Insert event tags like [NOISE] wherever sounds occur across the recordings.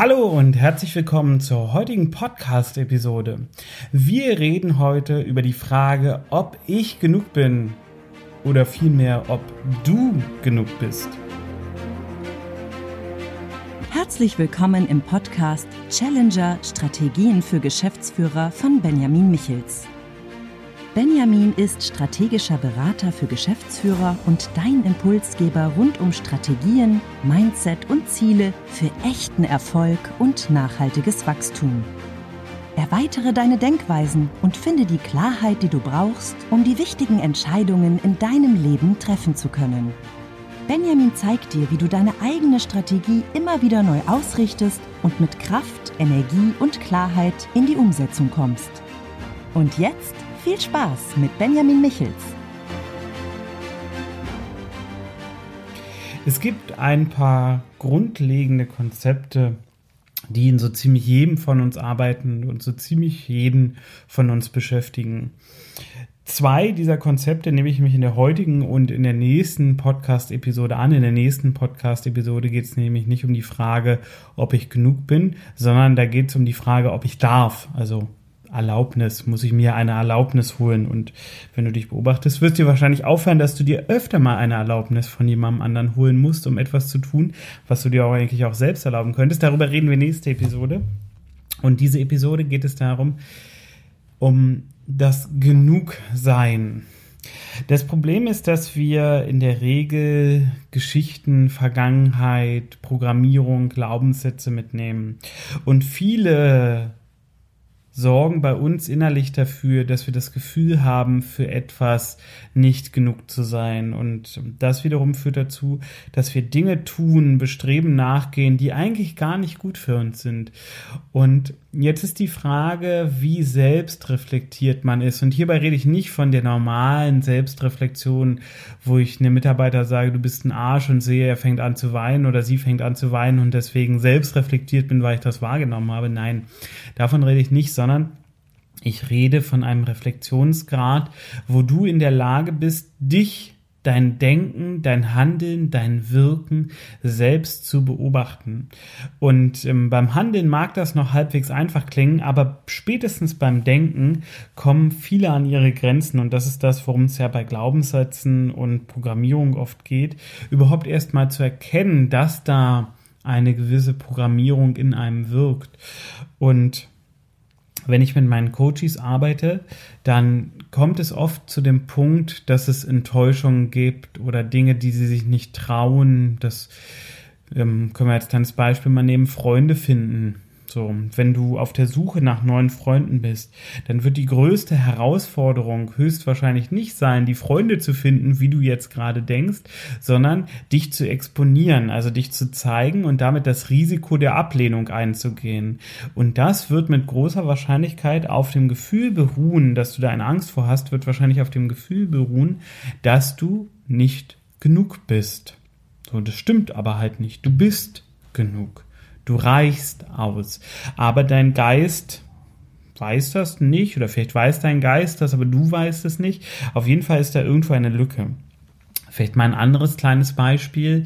Hallo und herzlich willkommen zur heutigen Podcast-Episode. Wir reden heute über die Frage, ob ich genug bin oder vielmehr, ob du genug bist. Herzlich willkommen im Podcast Challenger Strategien für Geschäftsführer von Benjamin Michels. Benjamin ist strategischer Berater für Geschäftsführer und dein Impulsgeber rund um Strategien, Mindset und Ziele für echten Erfolg und nachhaltiges Wachstum. Erweitere deine Denkweisen und finde die Klarheit, die du brauchst, um die wichtigen Entscheidungen in deinem Leben treffen zu können. Benjamin zeigt dir, wie du deine eigene Strategie immer wieder neu ausrichtest und mit Kraft, Energie und Klarheit in die Umsetzung kommst. Und jetzt viel Spaß mit Benjamin Michels. Es gibt ein paar grundlegende Konzepte, die in so ziemlich jedem von uns arbeiten und so ziemlich jeden von uns beschäftigen. Zwei dieser Konzepte nehme ich mich in der heutigen und in der nächsten Podcast-Episode an. In der nächsten Podcast-Episode geht es nämlich nicht um die Frage, ob ich genug bin, sondern da geht es um die Frage, ob ich darf. Also Erlaubnis, muss ich mir eine Erlaubnis holen. Und wenn du dich beobachtest, wirst dir wahrscheinlich auffallen, dass du dir öfter mal eine Erlaubnis von jemandem anderen holen musst, um etwas zu tun, was du dir auch eigentlich auch selbst erlauben könntest. Darüber reden wir nächste Episode. Und diese Episode geht es darum, um das Genugsein. Das Problem ist, dass wir in der Regel Geschichten, Vergangenheit, Programmierung, Glaubenssätze mitnehmen. Und viele sorgen bei uns innerlich dafür, dass wir das Gefühl haben, für etwas nicht genug zu sein. Und das wiederum führt dazu, dass wir Dinge tun, Bestreben nachgehen, die eigentlich gar nicht gut für uns sind. Und jetzt ist die Frage, wie selbstreflektiert man ist. Und hierbei rede ich nicht von der normalen Selbstreflexion, wo ich einem Mitarbeiter sage, du bist ein Arsch und sehe, er fängt an zu weinen oder sie fängt an zu weinen und deswegen selbstreflektiert bin, weil ich das wahrgenommen habe. Nein, davon rede ich nicht, sondern ich rede von einem Reflexionsgrad, wo du in der Lage bist, dich dein Denken, dein Handeln, dein Wirken selbst zu beobachten. Und ähm, beim Handeln mag das noch halbwegs einfach klingen, aber spätestens beim Denken kommen viele an ihre Grenzen und das ist das, worum es ja bei Glaubenssätzen und Programmierung oft geht, überhaupt erst mal zu erkennen, dass da eine gewisse Programmierung in einem wirkt. Und wenn ich mit meinen Coaches arbeite, dann kommt es oft zu dem Punkt, dass es Enttäuschungen gibt oder Dinge, die sie sich nicht trauen. Das ähm, können wir jetzt als Beispiel mal nehmen, Freunde finden so, wenn du auf der Suche nach neuen Freunden bist, dann wird die größte Herausforderung höchstwahrscheinlich nicht sein, die Freunde zu finden, wie du jetzt gerade denkst, sondern dich zu exponieren, also dich zu zeigen und damit das Risiko der Ablehnung einzugehen. Und das wird mit großer Wahrscheinlichkeit auf dem Gefühl beruhen, dass du da eine Angst vor hast, wird wahrscheinlich auf dem Gefühl beruhen, dass du nicht genug bist. So, das stimmt aber halt nicht. Du bist genug. Du reichst aus. Aber dein Geist weiß das nicht oder vielleicht weiß dein Geist das, aber du weißt es nicht. Auf jeden Fall ist da irgendwo eine Lücke. Vielleicht mal ein anderes kleines Beispiel.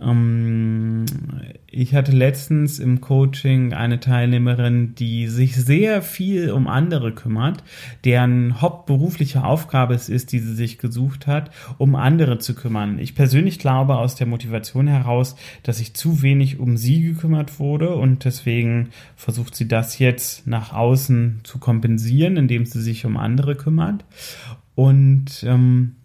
Ähm, ich hatte letztens im Coaching eine Teilnehmerin, die sich sehr viel um andere kümmert, deren hauptberufliche Aufgabe es ist, die sie sich gesucht hat, um andere zu kümmern. Ich persönlich glaube aus der Motivation heraus, dass sich zu wenig um sie gekümmert wurde und deswegen versucht sie das jetzt nach außen zu kompensieren, indem sie sich um andere kümmert. Und ähm,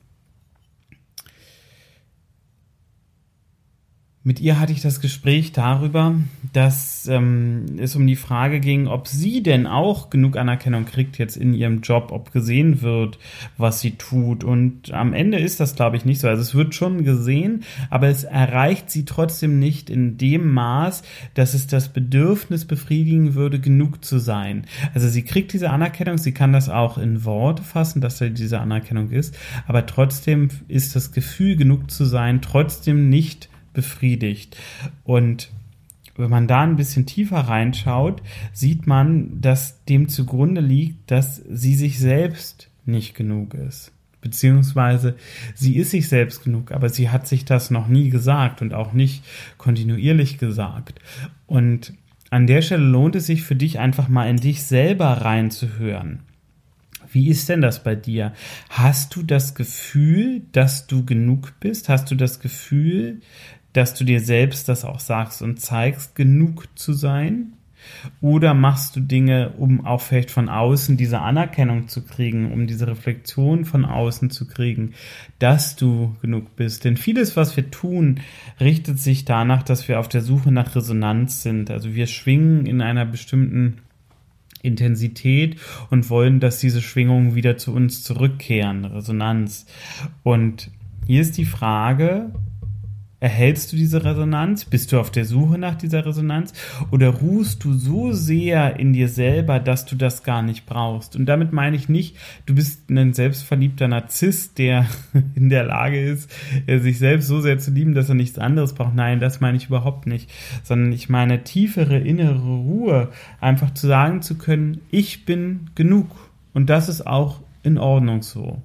Mit ihr hatte ich das Gespräch darüber, dass ähm, es um die Frage ging, ob sie denn auch genug Anerkennung kriegt jetzt in ihrem Job, ob gesehen wird, was sie tut. Und am Ende ist das, glaube ich, nicht so. Also es wird schon gesehen, aber es erreicht sie trotzdem nicht in dem Maß, dass es das Bedürfnis befriedigen würde, genug zu sein. Also sie kriegt diese Anerkennung, sie kann das auch in Worte fassen, dass da diese Anerkennung ist, aber trotzdem ist das Gefühl, genug zu sein, trotzdem nicht befriedigt. Und wenn man da ein bisschen tiefer reinschaut, sieht man, dass dem zugrunde liegt, dass sie sich selbst nicht genug ist. Beziehungsweise sie ist sich selbst genug, aber sie hat sich das noch nie gesagt und auch nicht kontinuierlich gesagt. Und an der Stelle lohnt es sich für dich einfach mal in dich selber reinzuhören. Wie ist denn das bei dir? Hast du das Gefühl, dass du genug bist? Hast du das Gefühl, dass du dir selbst das auch sagst und zeigst, genug zu sein? Oder machst du Dinge, um auch vielleicht von außen diese Anerkennung zu kriegen, um diese Reflexion von außen zu kriegen, dass du genug bist? Denn vieles, was wir tun, richtet sich danach, dass wir auf der Suche nach Resonanz sind. Also wir schwingen in einer bestimmten Intensität und wollen, dass diese Schwingungen wieder zu uns zurückkehren, Resonanz. Und hier ist die Frage, Erhältst du diese Resonanz? Bist du auf der Suche nach dieser Resonanz? Oder ruhst du so sehr in dir selber, dass du das gar nicht brauchst? Und damit meine ich nicht, du bist ein selbstverliebter Narzisst, der [LAUGHS] in der Lage ist, sich selbst so sehr zu lieben, dass er nichts anderes braucht. Nein, das meine ich überhaupt nicht. Sondern ich meine tiefere innere Ruhe, einfach zu sagen zu können, ich bin genug. Und das ist auch in Ordnung so.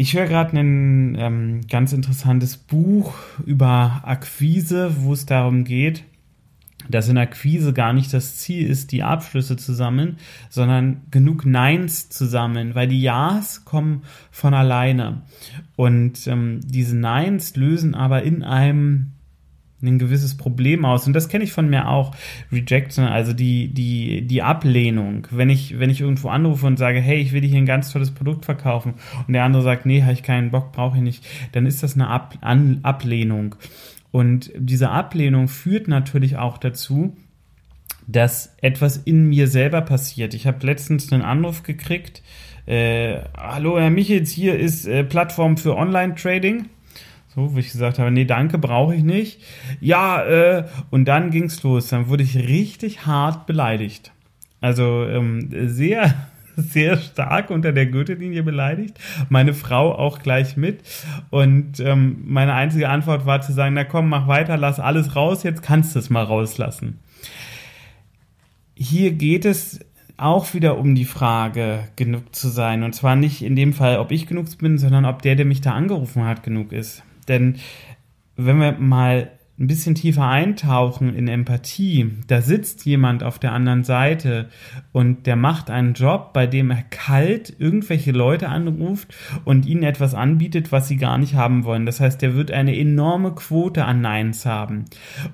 Ich höre gerade ein ähm, ganz interessantes Buch über Akquise, wo es darum geht, dass in Akquise gar nicht das Ziel ist, die Abschlüsse zu sammeln, sondern genug Neins zu sammeln, weil die Ja's kommen von alleine. Und ähm, diese Neins lösen aber in einem ein gewisses Problem aus. Und das kenne ich von mir auch. Rejection, also die, die, die Ablehnung. Wenn ich, wenn ich irgendwo anrufe und sage, hey, ich will dir hier ein ganz tolles Produkt verkaufen und der andere sagt, nee, habe ich keinen Bock, brauche ich nicht, dann ist das eine Ab An Ablehnung. Und diese Ablehnung führt natürlich auch dazu, dass etwas in mir selber passiert. Ich habe letztens einen Anruf gekriegt. Äh, Hallo, Herr Michels, hier ist äh, Plattform für Online-Trading. So, wo ich gesagt habe, nee, danke, brauche ich nicht. Ja, äh, und dann ging's los. Dann wurde ich richtig hart beleidigt. Also ähm, sehr, [LAUGHS] sehr stark unter der Gürtellinie beleidigt. Meine Frau auch gleich mit. Und ähm, meine einzige Antwort war zu sagen, na komm, mach weiter, lass alles raus, jetzt kannst du es mal rauslassen. Hier geht es auch wieder um die Frage, genug zu sein. Und zwar nicht in dem Fall, ob ich genug bin, sondern ob der, der mich da angerufen hat, genug ist. Denn wenn wir mal ein bisschen tiefer eintauchen in Empathie, da sitzt jemand auf der anderen Seite und der macht einen Job, bei dem er kalt irgendwelche Leute anruft und ihnen etwas anbietet, was sie gar nicht haben wollen. Das heißt, der wird eine enorme Quote an Neins haben.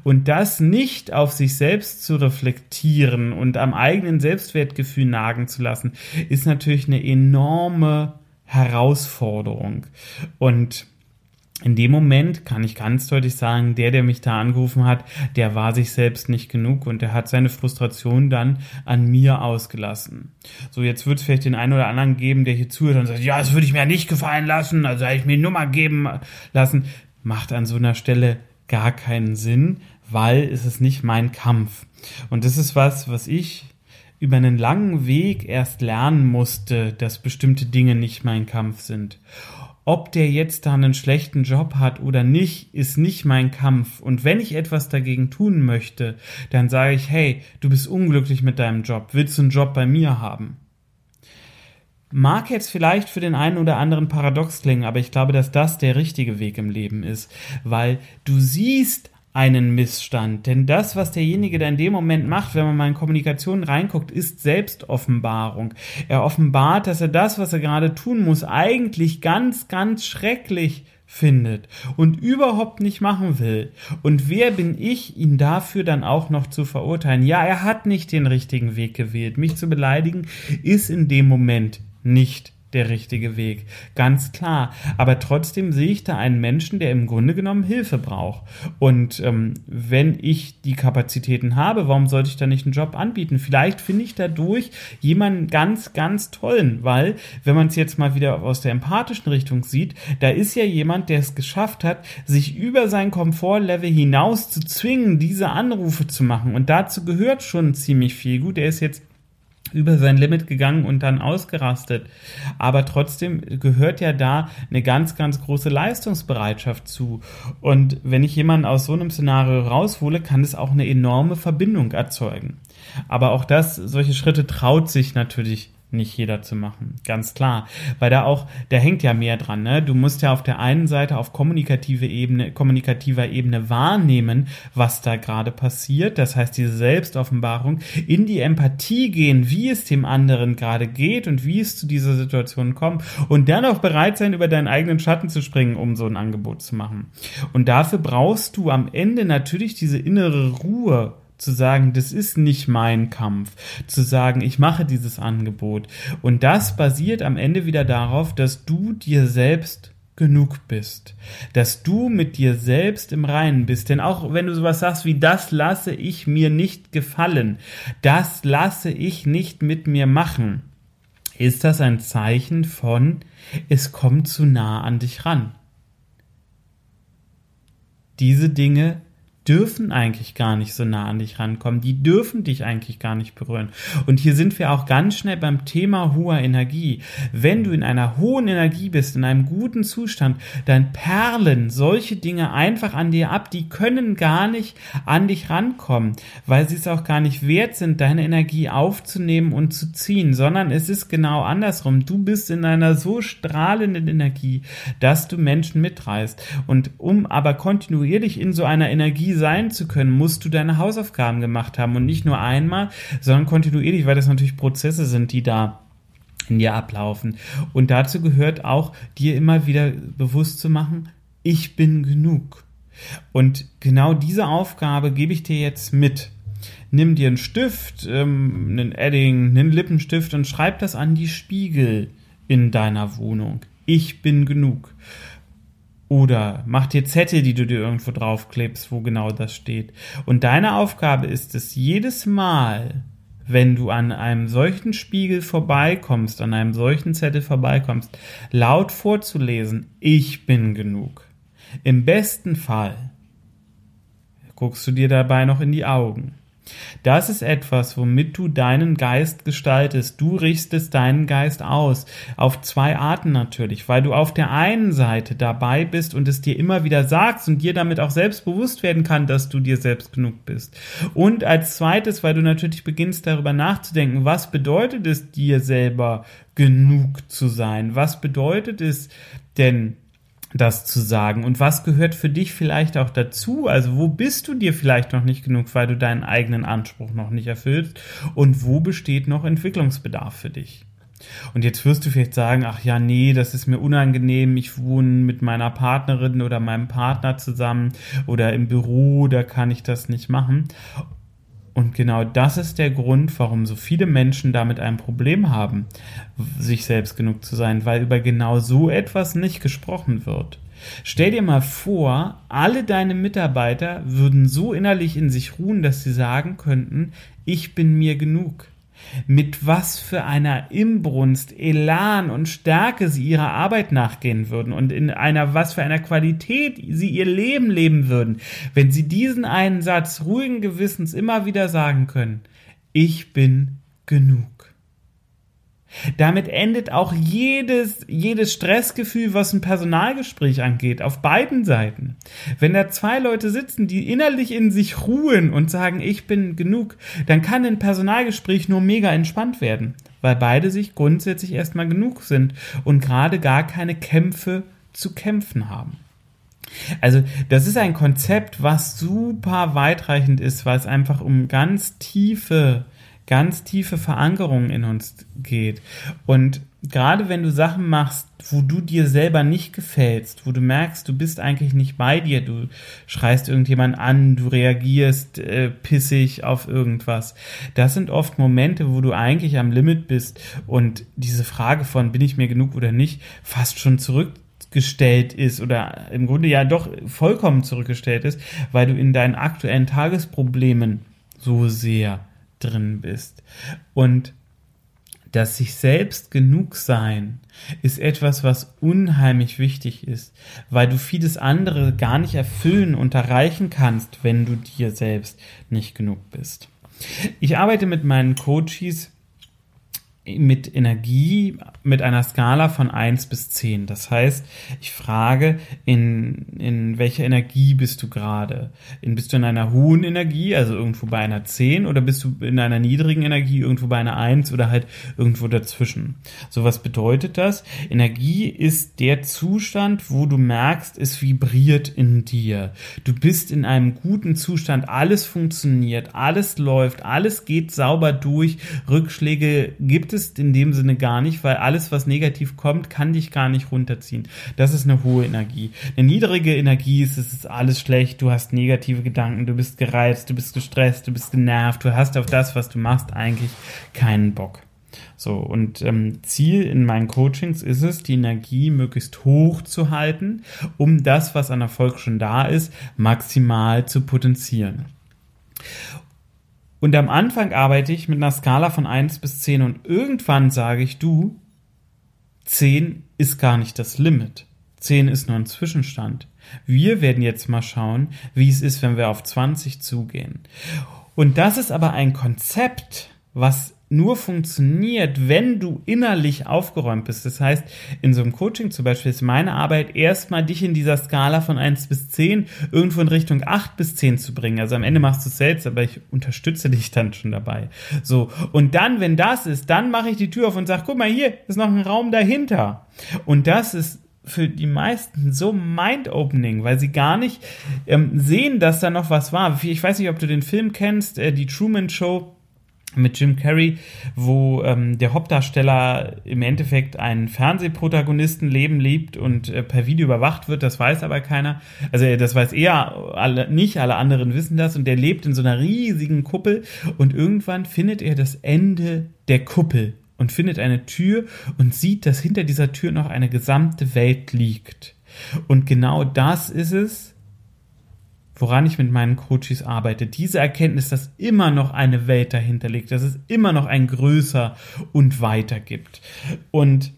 Und das nicht auf sich selbst zu reflektieren und am eigenen Selbstwertgefühl nagen zu lassen, ist natürlich eine enorme Herausforderung. Und in dem Moment kann ich ganz deutlich sagen, der, der mich da angerufen hat, der war sich selbst nicht genug und der hat seine Frustration dann an mir ausgelassen. So, jetzt wird es vielleicht den einen oder anderen geben, der hier zuhört und sagt, ja, das würde ich mir nicht gefallen lassen, also hätte ich mir Nummer geben lassen. Macht an so einer Stelle gar keinen Sinn, weil es ist nicht mein Kampf. Und das ist was, was ich über einen langen Weg erst lernen musste, dass bestimmte Dinge nicht mein Kampf sind. Ob der jetzt da einen schlechten Job hat oder nicht, ist nicht mein Kampf. Und wenn ich etwas dagegen tun möchte, dann sage ich, hey, du bist unglücklich mit deinem Job. Willst du einen Job bei mir haben? Mag jetzt vielleicht für den einen oder anderen paradox klingen, aber ich glaube, dass das der richtige Weg im Leben ist, weil du siehst einen Missstand. Denn das, was derjenige da in dem Moment macht, wenn man mal in Kommunikation reinguckt, ist Selbstoffenbarung. Er offenbart, dass er das, was er gerade tun muss, eigentlich ganz, ganz schrecklich findet und überhaupt nicht machen will. Und wer bin ich, ihn dafür dann auch noch zu verurteilen? Ja, er hat nicht den richtigen Weg gewählt. Mich zu beleidigen ist in dem Moment nicht der richtige Weg. Ganz klar. Aber trotzdem sehe ich da einen Menschen, der im Grunde genommen Hilfe braucht. Und ähm, wenn ich die Kapazitäten habe, warum sollte ich da nicht einen Job anbieten? Vielleicht finde ich dadurch jemanden ganz, ganz tollen, weil, wenn man es jetzt mal wieder aus der empathischen Richtung sieht, da ist ja jemand, der es geschafft hat, sich über sein Komfortlevel hinaus zu zwingen, diese Anrufe zu machen. Und dazu gehört schon ziemlich viel. Gut, er ist jetzt über sein Limit gegangen und dann ausgerastet. Aber trotzdem gehört ja da eine ganz, ganz große Leistungsbereitschaft zu. Und wenn ich jemanden aus so einem Szenario raushole, kann es auch eine enorme Verbindung erzeugen. Aber auch das, solche Schritte traut sich natürlich nicht jeder zu machen, ganz klar, weil da auch, da hängt ja mehr dran, ne? Du musst ja auf der einen Seite auf kommunikative Ebene, kommunikativer Ebene wahrnehmen, was da gerade passiert, das heißt diese Selbstoffenbarung, in die Empathie gehen, wie es dem anderen gerade geht und wie es zu dieser Situation kommt und dann auch bereit sein, über deinen eigenen Schatten zu springen, um so ein Angebot zu machen. Und dafür brauchst du am Ende natürlich diese innere Ruhe, zu sagen, das ist nicht mein Kampf, zu sagen, ich mache dieses Angebot. Und das basiert am Ende wieder darauf, dass du dir selbst genug bist, dass du mit dir selbst im Reinen bist. Denn auch wenn du sowas sagst wie das lasse ich mir nicht gefallen, das lasse ich nicht mit mir machen, ist das ein Zeichen von, es kommt zu nah an dich ran. Diese Dinge dürfen eigentlich gar nicht so nah an dich rankommen. Die dürfen dich eigentlich gar nicht berühren. Und hier sind wir auch ganz schnell beim Thema hoher Energie. Wenn du in einer hohen Energie bist, in einem guten Zustand, dann perlen solche Dinge einfach an dir ab. Die können gar nicht an dich rankommen, weil sie es auch gar nicht wert sind, deine Energie aufzunehmen und zu ziehen, sondern es ist genau andersrum. Du bist in einer so strahlenden Energie, dass du Menschen mitreißt. Und um aber kontinuierlich in so einer Energie sein zu können, musst du deine Hausaufgaben gemacht haben und nicht nur einmal, sondern kontinuierlich, weil das natürlich Prozesse sind, die da in dir ablaufen. Und dazu gehört auch, dir immer wieder bewusst zu machen, ich bin genug. Und genau diese Aufgabe gebe ich dir jetzt mit. Nimm dir einen Stift, ähm, einen Edding, einen Lippenstift und schreib das an die Spiegel in deiner Wohnung. Ich bin genug. Oder mach dir Zettel, die du dir irgendwo draufklebst, wo genau das steht. Und deine Aufgabe ist es, jedes Mal, wenn du an einem solchen Spiegel vorbeikommst, an einem solchen Zettel vorbeikommst, laut vorzulesen, ich bin genug. Im besten Fall guckst du dir dabei noch in die Augen. Das ist etwas, womit du deinen Geist gestaltest. Du richtest deinen Geist aus. Auf zwei Arten natürlich, weil du auf der einen Seite dabei bist und es dir immer wieder sagst und dir damit auch selbst bewusst werden kann, dass du dir selbst genug bist. Und als zweites, weil du natürlich beginnst darüber nachzudenken, was bedeutet es dir selber genug zu sein? Was bedeutet es denn das zu sagen? Und was gehört für dich vielleicht auch dazu? Also wo bist du dir vielleicht noch nicht genug, weil du deinen eigenen Anspruch noch nicht erfüllst? Und wo besteht noch Entwicklungsbedarf für dich? Und jetzt wirst du vielleicht sagen, ach ja, nee, das ist mir unangenehm, ich wohne mit meiner Partnerin oder meinem Partner zusammen oder im Büro, da kann ich das nicht machen. Und genau das ist der Grund, warum so viele Menschen damit ein Problem haben, sich selbst genug zu sein, weil über genau so etwas nicht gesprochen wird. Stell dir mal vor, alle deine Mitarbeiter würden so innerlich in sich ruhen, dass sie sagen könnten, ich bin mir genug mit was für einer Imbrunst, Elan und Stärke sie ihrer Arbeit nachgehen würden und in einer was für einer Qualität sie ihr Leben leben würden, wenn sie diesen einen Satz ruhigen Gewissens immer wieder sagen können, ich bin genug. Damit endet auch jedes, jedes Stressgefühl, was ein Personalgespräch angeht, auf beiden Seiten. Wenn da zwei Leute sitzen, die innerlich in sich ruhen und sagen, ich bin genug, dann kann ein Personalgespräch nur mega entspannt werden, weil beide sich grundsätzlich erstmal genug sind und gerade gar keine Kämpfe zu kämpfen haben. Also das ist ein Konzept, was super weitreichend ist, weil es einfach um ganz tiefe ganz tiefe Verankerung in uns geht. Und gerade wenn du Sachen machst, wo du dir selber nicht gefällst, wo du merkst, du bist eigentlich nicht bei dir, du schreist irgendjemand an, du reagierst äh, pissig auf irgendwas. Das sind oft Momente, wo du eigentlich am Limit bist und diese Frage von bin ich mir genug oder nicht fast schon zurückgestellt ist oder im Grunde ja doch vollkommen zurückgestellt ist, weil du in deinen aktuellen Tagesproblemen so sehr drin bist. Und das sich selbst genug sein ist etwas, was unheimlich wichtig ist, weil du vieles andere gar nicht erfüllen und erreichen kannst, wenn du dir selbst nicht genug bist. Ich arbeite mit meinen Coaches mit Energie mit einer Skala von 1 bis 10. Das heißt, ich frage, in, in welcher Energie bist du gerade? In, bist du in einer hohen Energie, also irgendwo bei einer 10, oder bist du in einer niedrigen Energie, irgendwo bei einer 1 oder halt irgendwo dazwischen? So, was bedeutet das? Energie ist der Zustand, wo du merkst, es vibriert in dir. Du bist in einem guten Zustand, alles funktioniert, alles läuft, alles geht sauber durch, Rückschläge gibt es in dem Sinne gar nicht, weil alles, was negativ kommt, kann dich gar nicht runterziehen. Das ist eine hohe Energie. Eine niedrige Energie ist, es ist alles schlecht, du hast negative Gedanken, du bist gereizt, du bist gestresst, du bist genervt, du hast auf das, was du machst, eigentlich keinen Bock. So, und ähm, Ziel in meinen Coachings ist es, die Energie möglichst hoch zu halten, um das, was an Erfolg schon da ist, maximal zu potenzieren. Und am Anfang arbeite ich mit einer Skala von 1 bis 10 und irgendwann sage ich, du, 10 ist gar nicht das Limit. 10 ist nur ein Zwischenstand. Wir werden jetzt mal schauen, wie es ist, wenn wir auf 20 zugehen. Und das ist aber ein Konzept, was nur funktioniert, wenn du innerlich aufgeräumt bist. Das heißt, in so einem Coaching zum Beispiel ist meine Arbeit erstmal dich in dieser Skala von 1 bis 10 irgendwo in Richtung 8 bis 10 zu bringen. Also am Ende machst du es selbst, aber ich unterstütze dich dann schon dabei. So. Und dann, wenn das ist, dann mache ich die Tür auf und sage, guck mal, hier ist noch ein Raum dahinter. Und das ist für die meisten so mind-opening, weil sie gar nicht ähm, sehen, dass da noch was war. Ich weiß nicht, ob du den Film kennst, äh, die Truman Show mit Jim Carrey, wo ähm, der Hauptdarsteller im Endeffekt einen Fernsehprotagonisten Leben liebt und äh, per Video überwacht wird, das weiß aber keiner. Also das weiß er alle, nicht, alle anderen wissen das und der lebt in so einer riesigen Kuppel und irgendwann findet er das Ende der Kuppel und findet eine Tür und sieht, dass hinter dieser Tür noch eine gesamte Welt liegt. Und genau das ist es, woran ich mit meinen Coaches arbeite. Diese Erkenntnis, dass immer noch eine Welt dahinter liegt, dass es immer noch ein Größer und Weiter gibt. Und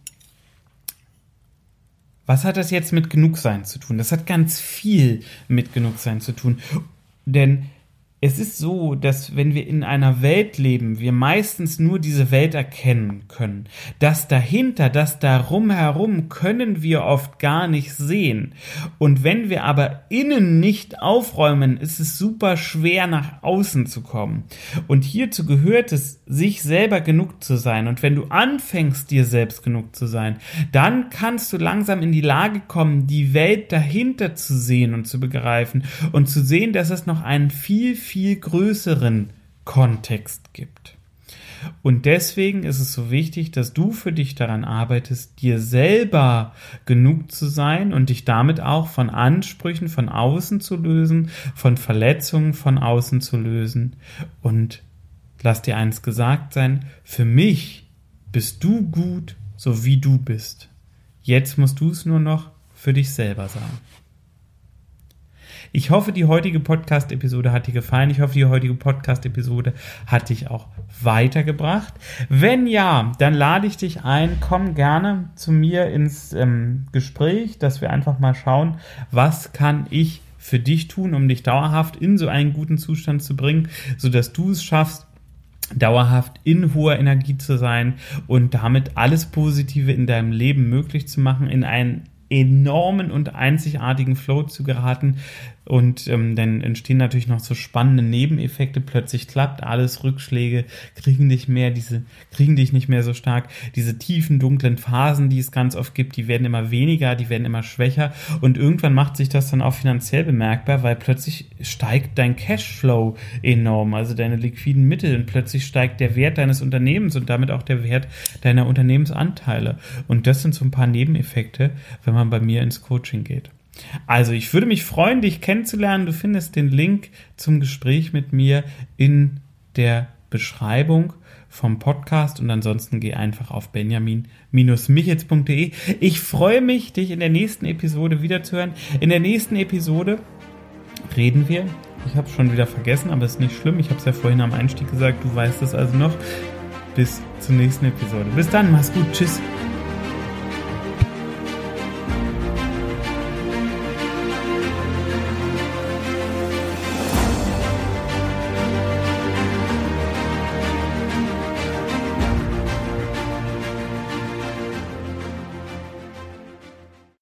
was hat das jetzt mit Genugsein zu tun? Das hat ganz viel mit Genugsein zu tun. Denn es ist so, dass wenn wir in einer Welt leben, wir meistens nur diese Welt erkennen können. Das dahinter, das darum herum können wir oft gar nicht sehen. Und wenn wir aber innen nicht aufräumen, ist es super schwer nach außen zu kommen. Und hierzu gehört es, sich selber genug zu sein. Und wenn du anfängst, dir selbst genug zu sein, dann kannst du langsam in die Lage kommen, die Welt dahinter zu sehen und zu begreifen und zu sehen, dass es noch einen viel, größeren Kontext gibt. Und deswegen ist es so wichtig, dass du für dich daran arbeitest, dir selber genug zu sein und dich damit auch von Ansprüchen von außen zu lösen, von Verletzungen von außen zu lösen. Und lass dir eins gesagt sein, für mich bist du gut, so wie du bist. Jetzt musst du es nur noch für dich selber sagen. Ich hoffe, die heutige Podcast-Episode hat dir gefallen. Ich hoffe, die heutige Podcast-Episode hat dich auch weitergebracht. Wenn ja, dann lade ich dich ein, komm gerne zu mir ins ähm, Gespräch, dass wir einfach mal schauen, was kann ich für dich tun, um dich dauerhaft in so einen guten Zustand zu bringen, sodass du es schaffst, dauerhaft in hoher Energie zu sein und damit alles Positive in deinem Leben möglich zu machen, in einen enormen und einzigartigen Flow zu geraten, und ähm, dann entstehen natürlich noch so spannende Nebeneffekte. Plötzlich klappt alles, Rückschläge kriegen dich mehr, diese, kriegen dich nicht mehr so stark. Diese tiefen, dunklen Phasen, die es ganz oft gibt, die werden immer weniger, die werden immer schwächer. Und irgendwann macht sich das dann auch finanziell bemerkbar, weil plötzlich steigt dein Cashflow enorm, also deine liquiden Mittel. Und plötzlich steigt der Wert deines Unternehmens und damit auch der Wert deiner Unternehmensanteile. Und das sind so ein paar Nebeneffekte, wenn man bei mir ins Coaching geht. Also, ich würde mich freuen, dich kennenzulernen. Du findest den Link zum Gespräch mit mir in der Beschreibung vom Podcast und ansonsten geh einfach auf benjamin-michels.de. Ich freue mich, dich in der nächsten Episode wiederzuhören. In der nächsten Episode reden wir. Ich habe es schon wieder vergessen, aber es ist nicht schlimm. Ich habe es ja vorhin am Einstieg gesagt. Du weißt es also noch. Bis zur nächsten Episode. Bis dann, mach's gut. Tschüss.